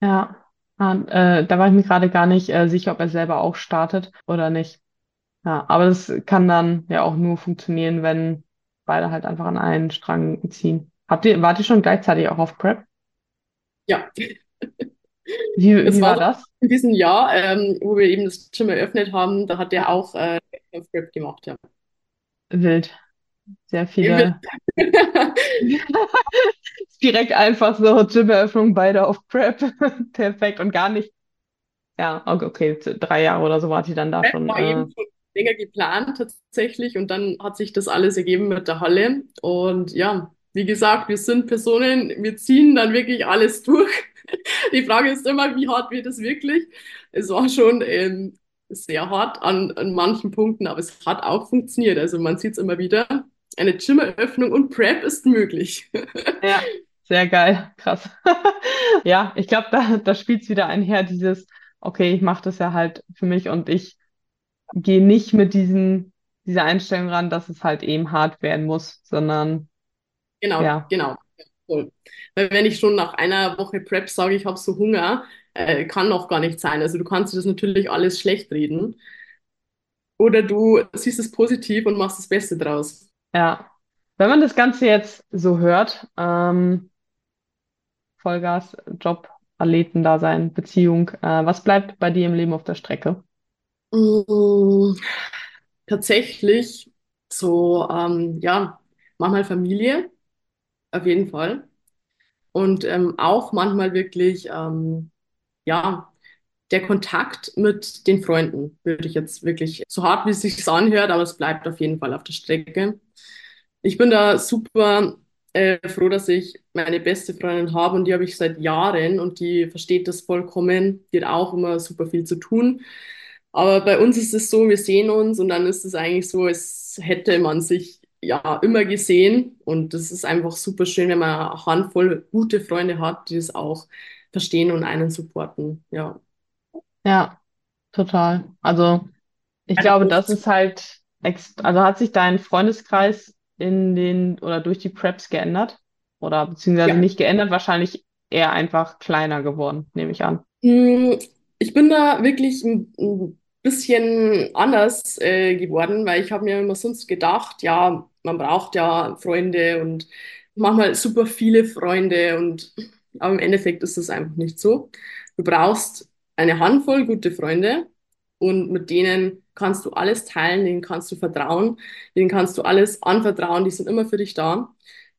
Ja, äh, da war ich mir gerade gar nicht äh, sicher, ob er selber auch startet oder nicht. Ja, aber das kann dann ja auch nur funktionieren, wenn beide halt einfach an einen Strang ziehen. Habt ihr, wart ihr schon gleichzeitig auch auf Prep? Ja, Wie, das wie war war das? in diesem Jahr, ähm, wo wir eben das Gym eröffnet haben, da hat er auch äh, auf Prep gemacht, ja. Wild. Sehr viele. Direkt einfach so Gym-Eröffnung, beide auf Prep. Perfekt und gar nicht. Ja, okay, okay, drei Jahre oder so wart ihr dann da schon. war Äh, eben schon länger geplant tatsächlich und dann hat sich das alles ergeben mit der Halle. Und ja, wie gesagt, wir sind Personen, wir ziehen dann wirklich alles durch. Die Frage ist immer, wie hart wird es wirklich? Es war schon ähm, sehr hart an, an manchen Punkten, aber es hat auch funktioniert. Also man sieht es immer wieder. Eine Gym-Eröffnung und Prep ist möglich. ja, sehr geil. Krass. Ja, ich glaube, da, da spielt es wieder einher, dieses, okay, ich mache das ja halt für mich und ich gehe nicht mit diesen, dieser Einstellung ran, dass es halt eben hart werden muss, sondern Genau, ja, genau. Voll. Weil wenn ich schon nach einer Woche Prep sage, ich habe so Hunger, äh, kann noch gar nicht sein. Also du kannst dir das natürlich alles schlecht reden. Oder du siehst es positiv und machst das Beste draus. Ja. Wenn man das Ganze jetzt so hört, ähm, Vollgas, Job, Athletendasein, Beziehung, äh, was bleibt bei dir im Leben auf der Strecke? Mm, tatsächlich so, ähm, ja, manchmal Familie, auf jeden Fall. Und ähm, auch manchmal wirklich, ähm, ja, der Kontakt mit den Freunden, würde ich jetzt wirklich, so hart wie es sich anhört, aber es bleibt auf jeden Fall auf der Strecke. Ich bin da super äh, froh, dass ich meine beste Freundin habe und die habe ich seit Jahren und die versteht das vollkommen. Die hat auch immer super viel zu tun. Aber bei uns ist es so, wir sehen uns und dann ist es eigentlich so, als hätte man sich ja immer gesehen. Und das ist einfach super schön, wenn man eine Handvoll gute Freunde hat, die es auch verstehen und einen supporten. Ja. Ja, total. Also ich Eine glaube, das ist halt, ex also hat sich dein Freundeskreis in den oder durch die Preps geändert? Oder beziehungsweise Ja. nicht geändert, wahrscheinlich eher einfach kleiner geworden, nehme ich an. Mm, Ich bin da wirklich ein, ein bisschen anders äh, geworden, weil ich habe mir immer sonst gedacht, ja, man braucht ja Freunde und manchmal super viele Freunde und aber im Endeffekt ist das einfach nicht so. Du brauchst eine Handvoll gute Freunde und mit denen kannst du alles teilen, denen kannst du vertrauen, denen kannst du alles anvertrauen, die sind immer für dich da.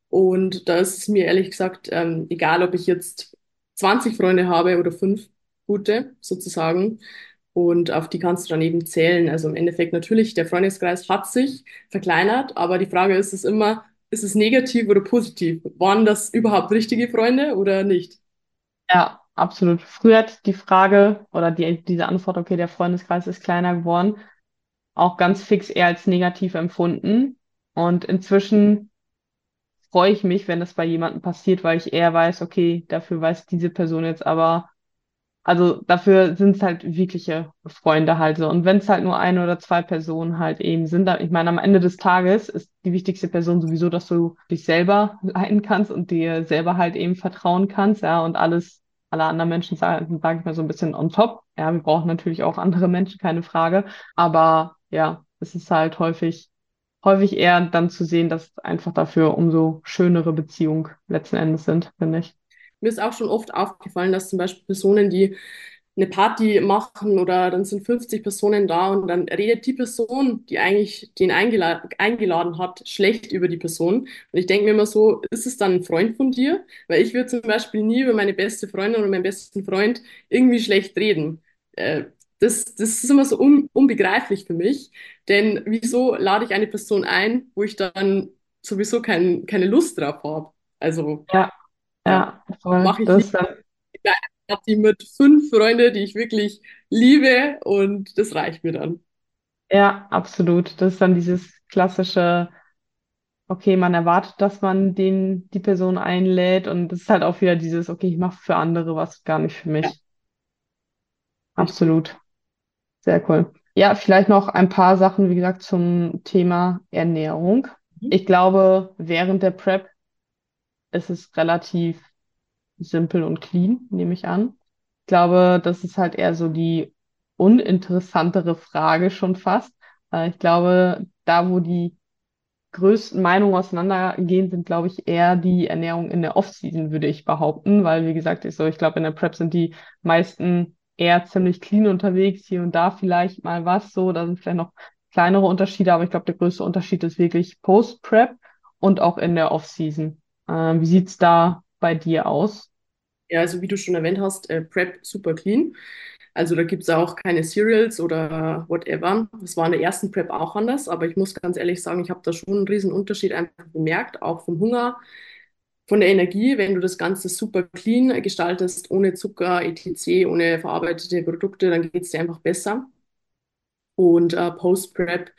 Und da ist es mir ehrlich gesagt ähm, egal, ob ich jetzt 20 Freunde habe oder fünf gute sozusagen. Und auf die kannst du dann eben zählen. Also im Endeffekt natürlich, der Freundeskreis hat sich verkleinert, aber die Frage ist es immer, ist es negativ oder positiv? Waren das überhaupt richtige Freunde oder nicht? Ja, absolut. Früher hat die Frage oder die, diese Antwort, okay, der Freundeskreis ist kleiner geworden, auch ganz fix eher als negativ empfunden. Und inzwischen freue ich mich, wenn das bei jemandem passiert, weil ich eher weiß, okay, dafür weiß diese Person jetzt aber, also dafür sind es halt wirkliche Freunde halt so. Und wenn es halt nur eine oder zwei Personen halt eben sind, ich meine, am Ende des Tages ist die wichtigste Person sowieso, dass du dich selber leiten kannst und dir selber halt eben vertrauen kannst, ja, und alles, alle anderen Menschen sagen, sage ich mal so ein bisschen on top. Ja, wir brauchen natürlich auch andere Menschen, keine Frage. Aber ja, es ist halt häufig häufig eher dann zu sehen, dass einfach dafür umso schönere Beziehungen letzten Endes sind, finde ich. Mir ist auch schon oft aufgefallen, dass zum Beispiel Personen, die eine Party machen oder dann sind 50 Personen da und dann redet die Person, die eigentlich den eingela eingeladen hat, schlecht über die Person. Und ich denke mir immer so, ist es dann ein Freund von dir? Weil ich würde zum Beispiel nie über meine beste Freundin oder meinen besten Freund irgendwie schlecht reden. Äh, das, das ist immer so un unbegreiflich für mich. Denn wieso lade ich eine Person ein, wo ich dann sowieso kein, keine Lust drauf habe? Also, Ja, ja, voll. mache ich Das ist dann, eine Party mit fünf Freunden, die ich wirklich liebe und das reicht mir dann. ja, absolut. Das ist dann dieses klassische, okay, man erwartet, dass man den, die Person einlädt und es ist halt auch wieder dieses, okay, ich mache für andere was, gar nicht für Ja, mich. richtig. Absolut. Sehr cool. Ja, vielleicht noch ein paar Sachen, wie gesagt, zum Thema Ernährung. Mhm. Ich glaube, während der Prep ist es relativ simpel und clean, nehme ich an. Ich glaube, das ist halt eher so die uninteressantere Frage schon fast. Äh, Ich glaube, da, wo die größten Meinungen auseinandergehen, sind, glaube ich, eher die Ernährung in der Off-Season, würde ich behaupten, weil, wie gesagt, ich so, ich glaube, in der Prep sind die meisten eher ziemlich clean unterwegs, hier und da vielleicht mal was, so, da sind vielleicht noch kleinere Unterschiede, aber ich glaube, der größte Unterschied ist wirklich Post-Prep und auch in der Off-Season. Ähm, wie sieht's da bei dir aus? Ja, also wie du schon erwähnt hast, äh, Prep super clean. Also da gibt es auch keine Cereals oder whatever. Das war in der ersten Prep auch anders, aber ich muss ganz ehrlich sagen, ich habe da schon einen riesen Unterschied einfach bemerkt, auch vom Hunger, von der Energie, wenn du das Ganze super clean gestaltest, ohne Zucker, etc., ohne verarbeitete Produkte, dann geht es dir einfach besser. Und äh, Post-Prep,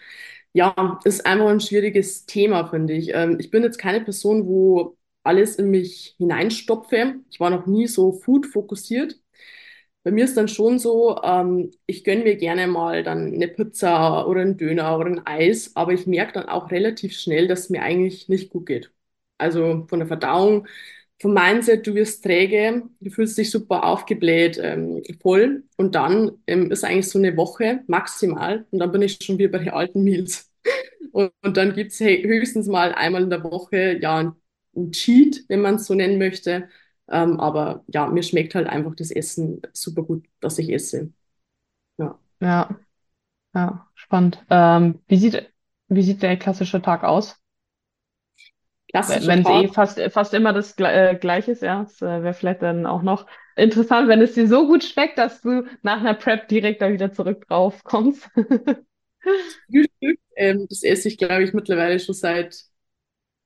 ja, ist einfach ein schwieriges Thema, finde ich. Ähm, ich bin jetzt keine Person, wo alles in mich hineinstopfe. Ich war noch nie so food-fokussiert. Bei mir ist dann schon so, ähm, ich gönne mir gerne mal dann eine Pizza oder einen Döner oder ein Eis, aber ich merke dann auch relativ schnell, dass es mir eigentlich nicht gut geht. Also von der Verdauung, vom Mindset, du wirst träge, du fühlst dich super aufgebläht, ähm, voll und dann ähm, ist eigentlich so eine Woche maximal und dann bin ich schon wieder bei den alten Meals. Und, und dann gibt's hey, höchstens mal einmal in der Woche ja ein, Cheat, wenn man es so nennen möchte. Ähm, aber ja, mir schmeckt halt einfach das Essen super gut, das ich esse. Ja. Ja, ja, spannend. Ähm, wie sieht, wie sieht der klassische Tag aus? Klassischer Wenn es eh fast, fast immer das äh, Gleiche ist, ja, das äh, wäre vielleicht dann auch noch interessant, wenn es dir so gut schmeckt, dass du nach einer Prep direkt da wieder zurück drauf kommst. Frühstück, ähm, das esse ich, glaube ich, mittlerweile schon seit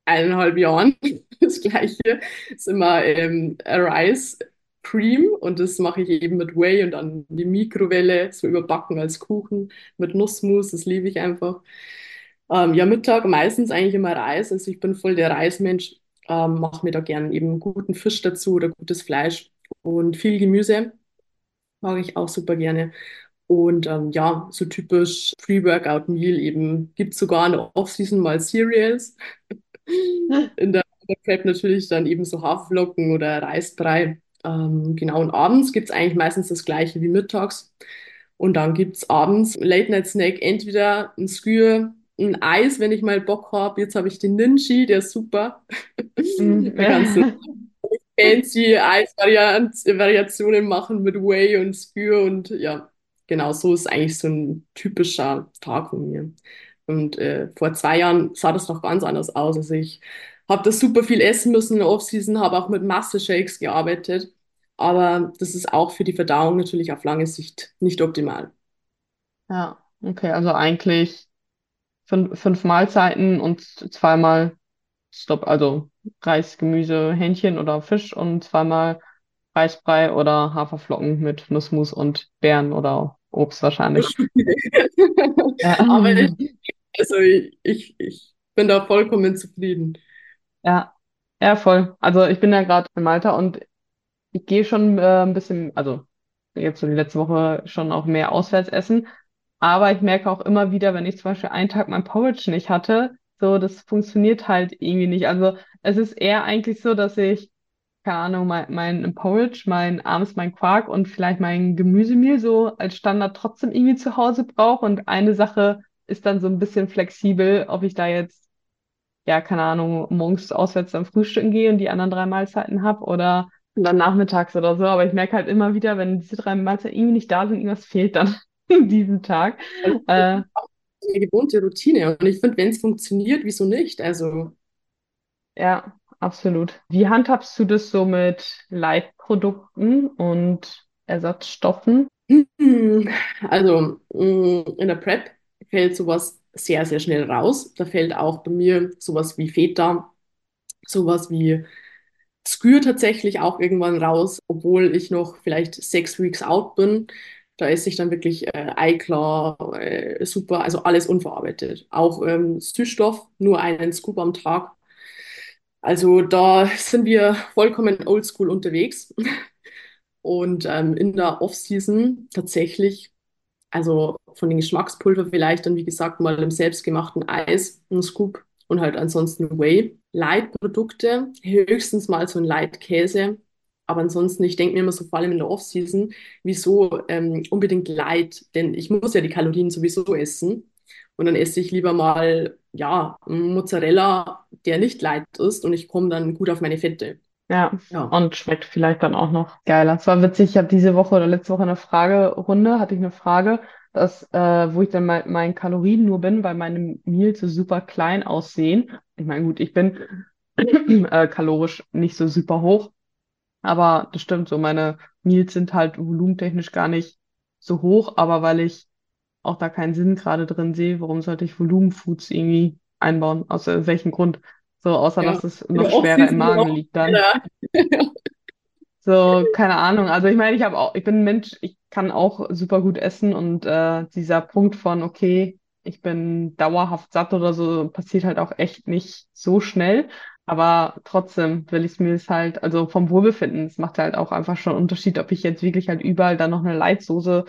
eineinhalb Jahren. Das Gleiche ist immer ähm, Rice Cream und das mache ich eben mit Whey und dann die Mikrowelle, so überbacken als Kuchen mit Nussmus, das liebe ich einfach. Ähm, ja, Mittag meistens eigentlich immer Reis, also ich bin voll der Reismensch, ähm, mache mir da gern eben guten Fisch dazu oder gutes Fleisch und viel Gemüse, mag ich auch super gerne. Und ähm, ja, so typisch Pre-Workout-Meal eben, gibt sogar in Off-Season mal Cereals. In der, Prep natürlich dann eben so Haferflocken oder Reisbrei. Ähm, genau, und abends gibt es eigentlich meistens das gleiche wie mittags. Und dann gibt es abends Late-Night-Snack, entweder ein Skür, ein Eis, wenn ich mal Bock habe. Jetzt habe ich den Ninja, der ist super. Mm, Da kannst du fancy Eisvariationen machen mit Whey und Skür und ja, genau so ist eigentlich so ein typischer Tag von mir. Und äh, vor zwei Jahren sah das noch ganz anders aus. Also ich habe das super viel essen müssen in der Offseason, habe auch mit Masse-Shakes gearbeitet. Aber das ist auch für die Verdauung natürlich auf lange Sicht nicht optimal. Ja, okay, also eigentlich fünf, fünf Mahlzeiten und zweimal Stopp, also Reis, Gemüse, Hähnchen oder Fisch und zweimal Reisbrei oder Haferflocken mit Nussmus und Beeren oder Obst wahrscheinlich. Ja, Aber also ich, ich, bin da vollkommen zufrieden. ja, ja, voll. Also ich bin ja gerade in Malta und ich gehe schon äh, ein bisschen, also jetzt so die letzte Woche schon auch mehr auswärts essen. Aber ich merke auch immer wieder, wenn ich zum Beispiel einen Tag mein Porridge nicht hatte, so, das funktioniert halt irgendwie nicht. Also es ist eher eigentlich so, dass ich, keine Ahnung, mein, mein Porridge, mein abends mein Quark und vielleicht mein Gemüsemehl so als Standard trotzdem irgendwie zu Hause brauche. Und eine Sache ist dann so ein bisschen flexibel, ob ich da jetzt, ja, keine Ahnung, morgens auswärts am Frühstücken gehe und die anderen drei Mahlzeiten habe oder dann nachmittags oder so. Aber ich merke halt immer wieder, wenn diese drei Mahlzeiten irgendwie nicht da sind, irgendwas fehlt dann an diesem Tag. Also, das Äh, ist auch eine gewohnte Routine. Und ich finde, wenn es funktioniert, wieso nicht? Also, Ja, absolut. Wie handhabst du das so mit Leitprodukten und Ersatzstoffen? hm, also hm, in der Prep fällt sowas sehr, sehr schnell raus. Da fällt auch bei mir sowas wie Feta, sowas wie Skür tatsächlich auch irgendwann raus, obwohl ich noch vielleicht sechs Weeks out bin. Da esse ich dann wirklich äh, Eiklar, äh, super, also alles unverarbeitet. Auch ähm, Süßstoff, nur einen Scoop am Tag. Also da sind wir vollkommen oldschool unterwegs. Und ähm, in der Off-Season tatsächlich, also von den Geschmackspulver vielleicht dann, wie gesagt, mal im selbstgemachten Eis, ein Scoop und halt ansonsten Whey. Light-Produkte, höchstens mal so ein Light-Käse. Aber ansonsten, ich denke mir immer so, vor allem in der Off-Season, wieso ähm, unbedingt Light? Denn ich muss ja die Kalorien sowieso essen. Und dann esse ich lieber mal, ja, Mozzarella, der nicht light ist und ich komme dann gut auf meine Fette. Ja, Ja. und schmeckt vielleicht dann auch noch geiler. Es war witzig, ich habe diese Woche oder letzte Woche eine Fragerunde, hatte ich eine Frage, dass, äh, wo ich dann mein, meinen Kalorien nur bin, weil meine Meals so super klein aussehen. Ich meine, gut, ich bin äh, kalorisch nicht so super hoch, aber das stimmt so, meine Meals sind halt volumentechnisch gar nicht so hoch, aber weil ich auch da keinen Sinn gerade drin sehe, warum sollte ich Volumenfoods irgendwie einbauen? Aus äh, welchem Grund? So, außer Ja, dass es noch der schwerer im Magen liegt dann. So, keine Ahnung. Also ich meine, ich habe auch, ich bin ein Mensch, ich kann auch super gut essen und äh, dieser Punkt von, okay, ich bin dauerhaft satt oder so, passiert halt auch echt nicht so schnell. Aber trotzdem will ich mir es halt, also vom Wohlbefinden, es macht halt auch einfach schon einen Unterschied, ob ich jetzt wirklich halt überall dann noch eine Leitsoße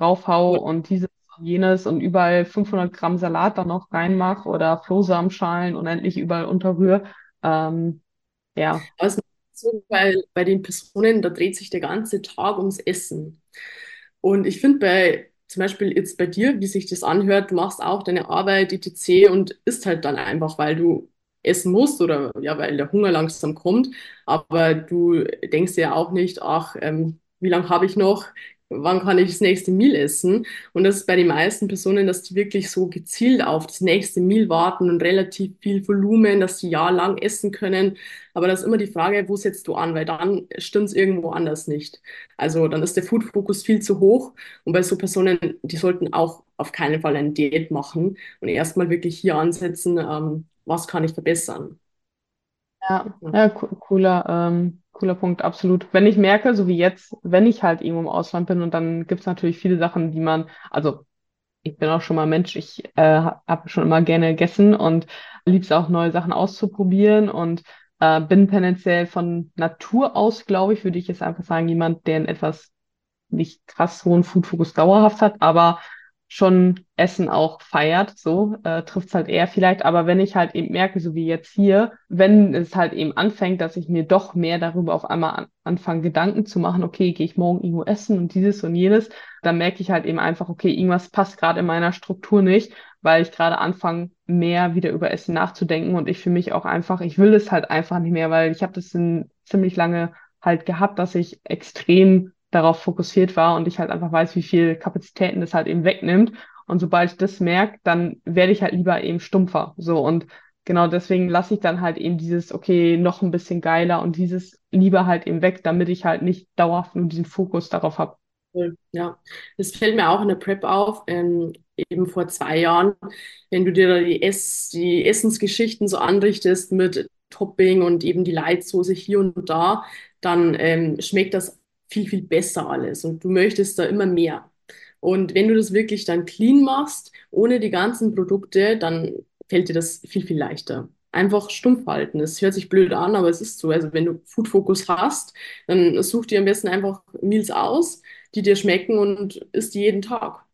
raufhau und dieses und jenes und überall 500 Gramm Salat dann noch reinmache oder Flohsamenschalen unendlich überall unterrühre. Ähm, ja, Aber es ist so, weil bei den Personen, da dreht sich der ganze Tag ums Essen. Und ich finde bei, zum Beispiel jetzt bei dir, wie sich das anhört, du machst auch deine Arbeit, etc. und isst halt dann einfach, weil du essen musst oder ja, weil der Hunger langsam kommt. Aber du denkst ja auch nicht, ach, ähm, wie lange habe ich noch? Wann kann ich das nächste Meal essen? Und das ist bei den meisten Personen, dass die wirklich so gezielt auf das nächste Meal warten und relativ viel Volumen, dass sie jahrelang essen können. Aber das ist immer die Frage, wo setzt du an? Weil dann stimmt es irgendwo anders nicht. Also dann ist der Food-Fokus viel zu hoch. Und bei so Personen, die sollten auch auf keinen Fall eine Diät machen und erstmal wirklich hier ansetzen, ähm, was kann ich verbessern. Ja, Ja. ja, co- cooler, ähm, cooler Punkt, absolut. Wenn ich merke, so wie jetzt, wenn ich halt irgendwo im Ausland bin und dann gibt's natürlich viele Sachen, die man, also ich bin auch schon mal Mensch, ich äh, habe schon immer gerne gegessen und lieb's auch neue Sachen auszuprobieren und äh, bin tendenziell von Natur aus, glaube ich, würde ich jetzt einfach sagen, jemand, der einen etwas nicht krass hohen Food-Fokus dauerhaft hat, aber schon Essen auch feiert, so äh, trifft es halt eher vielleicht. Aber wenn ich halt eben merke, so wie jetzt hier, wenn es halt eben anfängt, dass ich mir doch mehr darüber auf einmal an, anfange, Gedanken zu machen, okay, gehe ich morgen irgendwo essen und dieses und jenes, dann merke ich halt eben einfach, okay, irgendwas passt gerade in meiner Struktur nicht, weil ich gerade anfange, mehr wieder über Essen nachzudenken und ich für mich auch einfach, ich will es halt einfach nicht mehr, weil ich habe das in ziemlich lange halt gehabt, dass ich extrem darauf fokussiert war und ich halt einfach weiß, wie viel Kapazitäten das halt eben wegnimmt. Und sobald ich das merke, dann werde ich halt lieber eben stumpfer. So und genau deswegen lasse ich dann halt eben dieses, okay, noch ein bisschen geiler und dieses lieber halt eben weg, damit ich halt nicht dauerhaft nur diesen Fokus darauf habe. Ja, das fällt mir auch in der Prep auf, ähm, eben vor zwei Jahren, wenn du dir die, Ess die Essensgeschichten so anrichtest mit Topping und eben die Leitsoße hier und da, dann ähm, schmeckt das viel, viel besser alles und du möchtest da immer mehr. Und wenn du das wirklich dann clean machst, ohne die ganzen Produkte, dann fällt dir das viel, viel leichter. Einfach stumpf halten. Es hört sich blöd an, aber es ist so. Also wenn du Food Focus hast, dann such dir am besten einfach Meals aus die dir schmecken und isst die jeden Tag.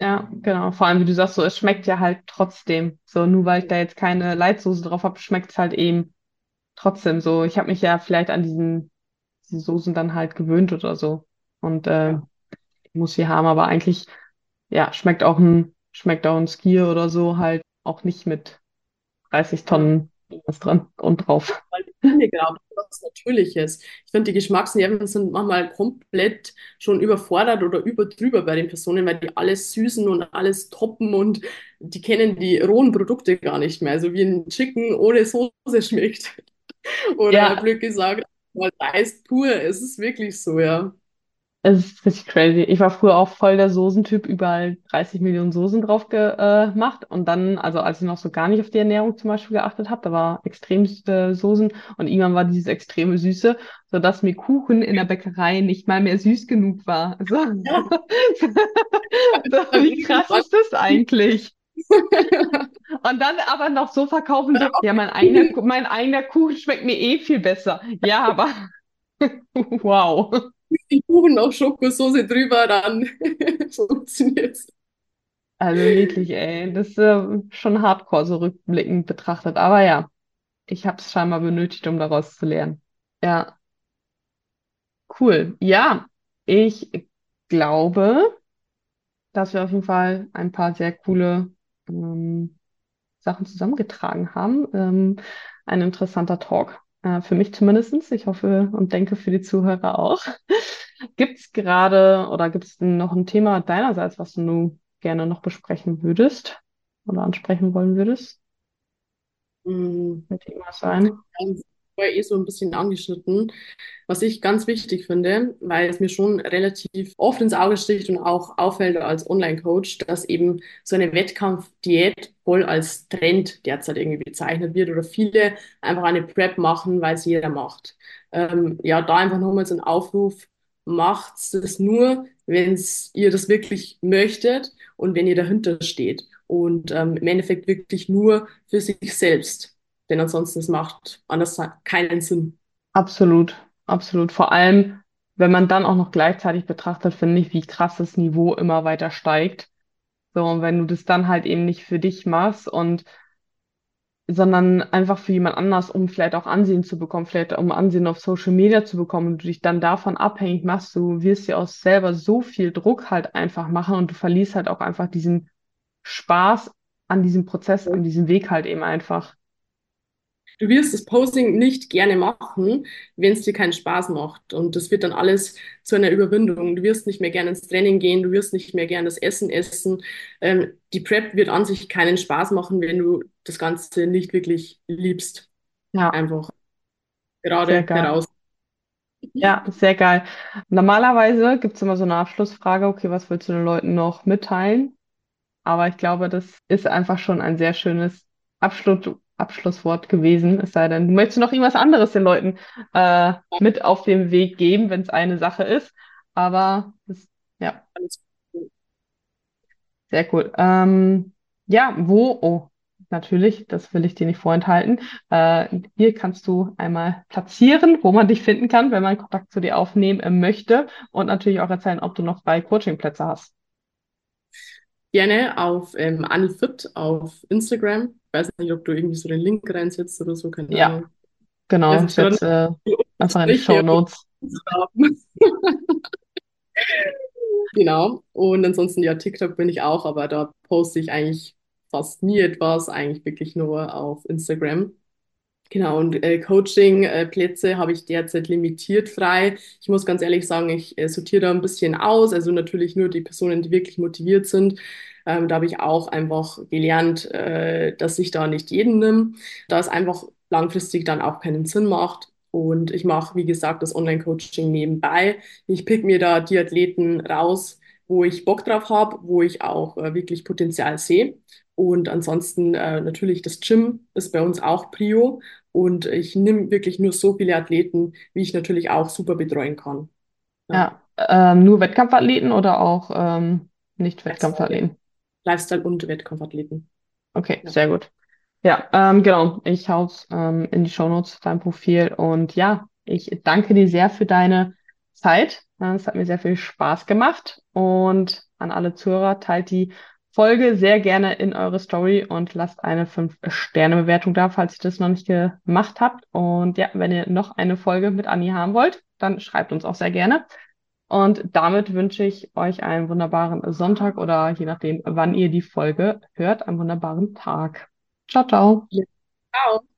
Ja, genau. Vor allem, wie du sagst, so, es schmeckt ja halt trotzdem. So, nur weil ich da jetzt keine Leitsoße drauf habe, schmeckt es halt eben trotzdem so. Ich habe mich ja vielleicht an diesen, diese Soßen dann halt gewöhnt oder so. Und äh, Ja, muss sie haben, aber eigentlich, ja, schmeckt auch ein, schmeckt auch ein Skier oder so halt auch nicht mit 30 ja. Tonnen was dran und drauf. Weil ich finde gerade was Natürliches. Ich finde, die Geschmacksnerven sind manchmal komplett schon überfordert oder überdrüber bei den Personen, weil die alles süßen und alles toppen und die kennen die rohen Produkte gar nicht mehr. Also wie ein Chicken ohne Soße schmeckt. Oder Ja, blöd gesagt, mal Reis pur. Es ist wirklich so, ja. Es ist richtig crazy. Ich war früher auch voll der Soßentyp, überall 30 Millionen Soßen drauf gemacht. Und dann, also als ich noch so gar nicht auf die Ernährung zum Beispiel geachtet habe, da war extremste Soßen und irgendwann war dieses extreme Süße, sodass mir Kuchen in der Bäckerei nicht mal mehr süß genug war. So, Ja, so, wie krass ist das eigentlich? Und dann aber noch so verkaufen, so, ja, mein eigener, mein eigener Kuchen schmeckt mir eh viel besser. Ja, aber wow. den Kuchen noch Schokosoße drüber, dann funktioniert's. Also wirklich, ey, das ist äh, schon hardcore so rückblickend betrachtet. Aber ja, ich habe es scheinbar benötigt, um daraus zu lernen. Ja, cool. Ja, ich glaube, dass wir auf jeden Fall ein paar sehr coole ähm, Sachen zusammengetragen haben. Ähm, ein interessanter Talk. Äh, für mich zumindestens. Ich hoffe und denke für die Zuhörer auch. Gibt es gerade oder gibt es noch ein Thema deinerseits, was du gerne noch besprechen würdest oder ansprechen wollen würdest? Mm, Könnte irgendwas sein? ganz vorher eh so ein bisschen angeschnitten, was ich ganz wichtig finde, weil es mir schon relativ oft ins Auge sticht und auch auffällt als Online-Coach, dass eben so eine Wettkampfdiät voll als Trend derzeit irgendwie bezeichnet wird oder viele einfach eine Prep machen, weil es jeder macht. Ähm, ja, da einfach nochmal so ein Aufruf, macht das nur, wenn ihr das wirklich möchtet und wenn ihr dahinter steht und ähm, im Endeffekt wirklich nur für sich selbst. Denn ansonsten es macht anders keinen Sinn. Absolut, absolut. Vor allem, wenn man dann auch noch gleichzeitig betrachtet, finde ich, wie krass das Niveau immer weiter steigt. So, und wenn du das dann halt eben nicht für dich machst und sondern einfach für jemand anders, um vielleicht auch Ansehen zu bekommen, vielleicht um Ansehen auf Social Media zu bekommen und du dich dann davon abhängig machst, du wirst dir auch selber so viel Druck halt einfach machen und du verlierst halt auch einfach diesen Spaß an diesem Prozess, an diesem Weg halt eben einfach. Du wirst das Posting nicht gerne machen, wenn es dir keinen Spaß macht. Und das wird dann alles zu einer Überwindung. Du wirst nicht mehr gerne ins Training gehen, du wirst nicht mehr gerne das Essen essen. Ähm, die Prep wird an sich keinen Spaß machen, wenn du das Ganze nicht wirklich liebst. Ja, Einfach gerade heraus. Ja, sehr geil. Normalerweise gibt es immer so eine Abschlussfrage, okay, was willst du den Leuten noch mitteilen? Aber ich glaube, das ist einfach schon ein sehr schönes Abschluss, Abschlusswort gewesen. Es sei denn, du möchtest noch irgendwas anderes den Leuten äh, mit auf den Weg geben, wenn es eine Sache ist. Aber das, ja, sehr cool. Ähm, ja, wo? Oh, natürlich, das will ich dir nicht vorenthalten. Äh, hier kannst du einmal platzieren, wo man dich finden kann, wenn man Kontakt zu dir aufnehmen äh, möchte. Und natürlich auch erzählen, ob du noch freie Coachingplätze hast. Gerne auf ähm, AniFit auf Instagram. Ich weiß nicht, ob du irgendwie so den Link reinsetzt oder so, keine Ja, Ahnung. Ich genau. Ich nicht, oder setze äh, einfach in die Show Notes. Genau. Und ansonsten, ja, TikTok bin ich auch, aber da poste ich eigentlich fast nie etwas, eigentlich wirklich nur auf Instagram. Genau, und äh, Coaching-Plätze habe ich derzeit limitiert frei. Ich muss ganz ehrlich sagen, ich äh, sortiere da ein bisschen aus. Also natürlich nur die Personen, die wirklich motiviert sind. Ähm, da habe ich auch einfach gelernt, äh, dass ich da nicht jeden nehme, da es einfach langfristig dann auch keinen Sinn macht. Und ich mache, wie gesagt, das Online-Coaching nebenbei. Ich pick mir da die Athleten raus, wo ich Bock drauf habe, wo ich auch äh, wirklich Potenzial sehe. Und ansonsten äh, natürlich das Gym ist bei uns auch Prio. Und ich nehme wirklich nur so viele Athleten, wie ich natürlich auch super betreuen kann. Ja, Ja, ähm, nur Wettkampfathleten oder auch ähm, nicht Wettkampfathleten? Lifestyle und Wettkampfathleten. Okay, Ja. sehr gut. Ja, ähm, genau. Ich hau's ähm, in die Shownotes, dein Profil. Und ja, ich danke dir sehr für deine Zeit. Es hat mir sehr viel Spaß gemacht. Und an alle Zuhörer, teilt die Folge sehr gerne in eure Story und lasst eine fünf sterne bewertung da, falls ihr das noch nicht gemacht habt. Und ja, wenn ihr noch eine Folge mit Anni haben wollt, dann schreibt uns auch sehr gerne. Und damit wünsche ich euch einen wunderbaren Sonntag oder je nachdem, wann ihr die Folge hört, einen wunderbaren Tag. Ciao, ciao. Ja. Ciao.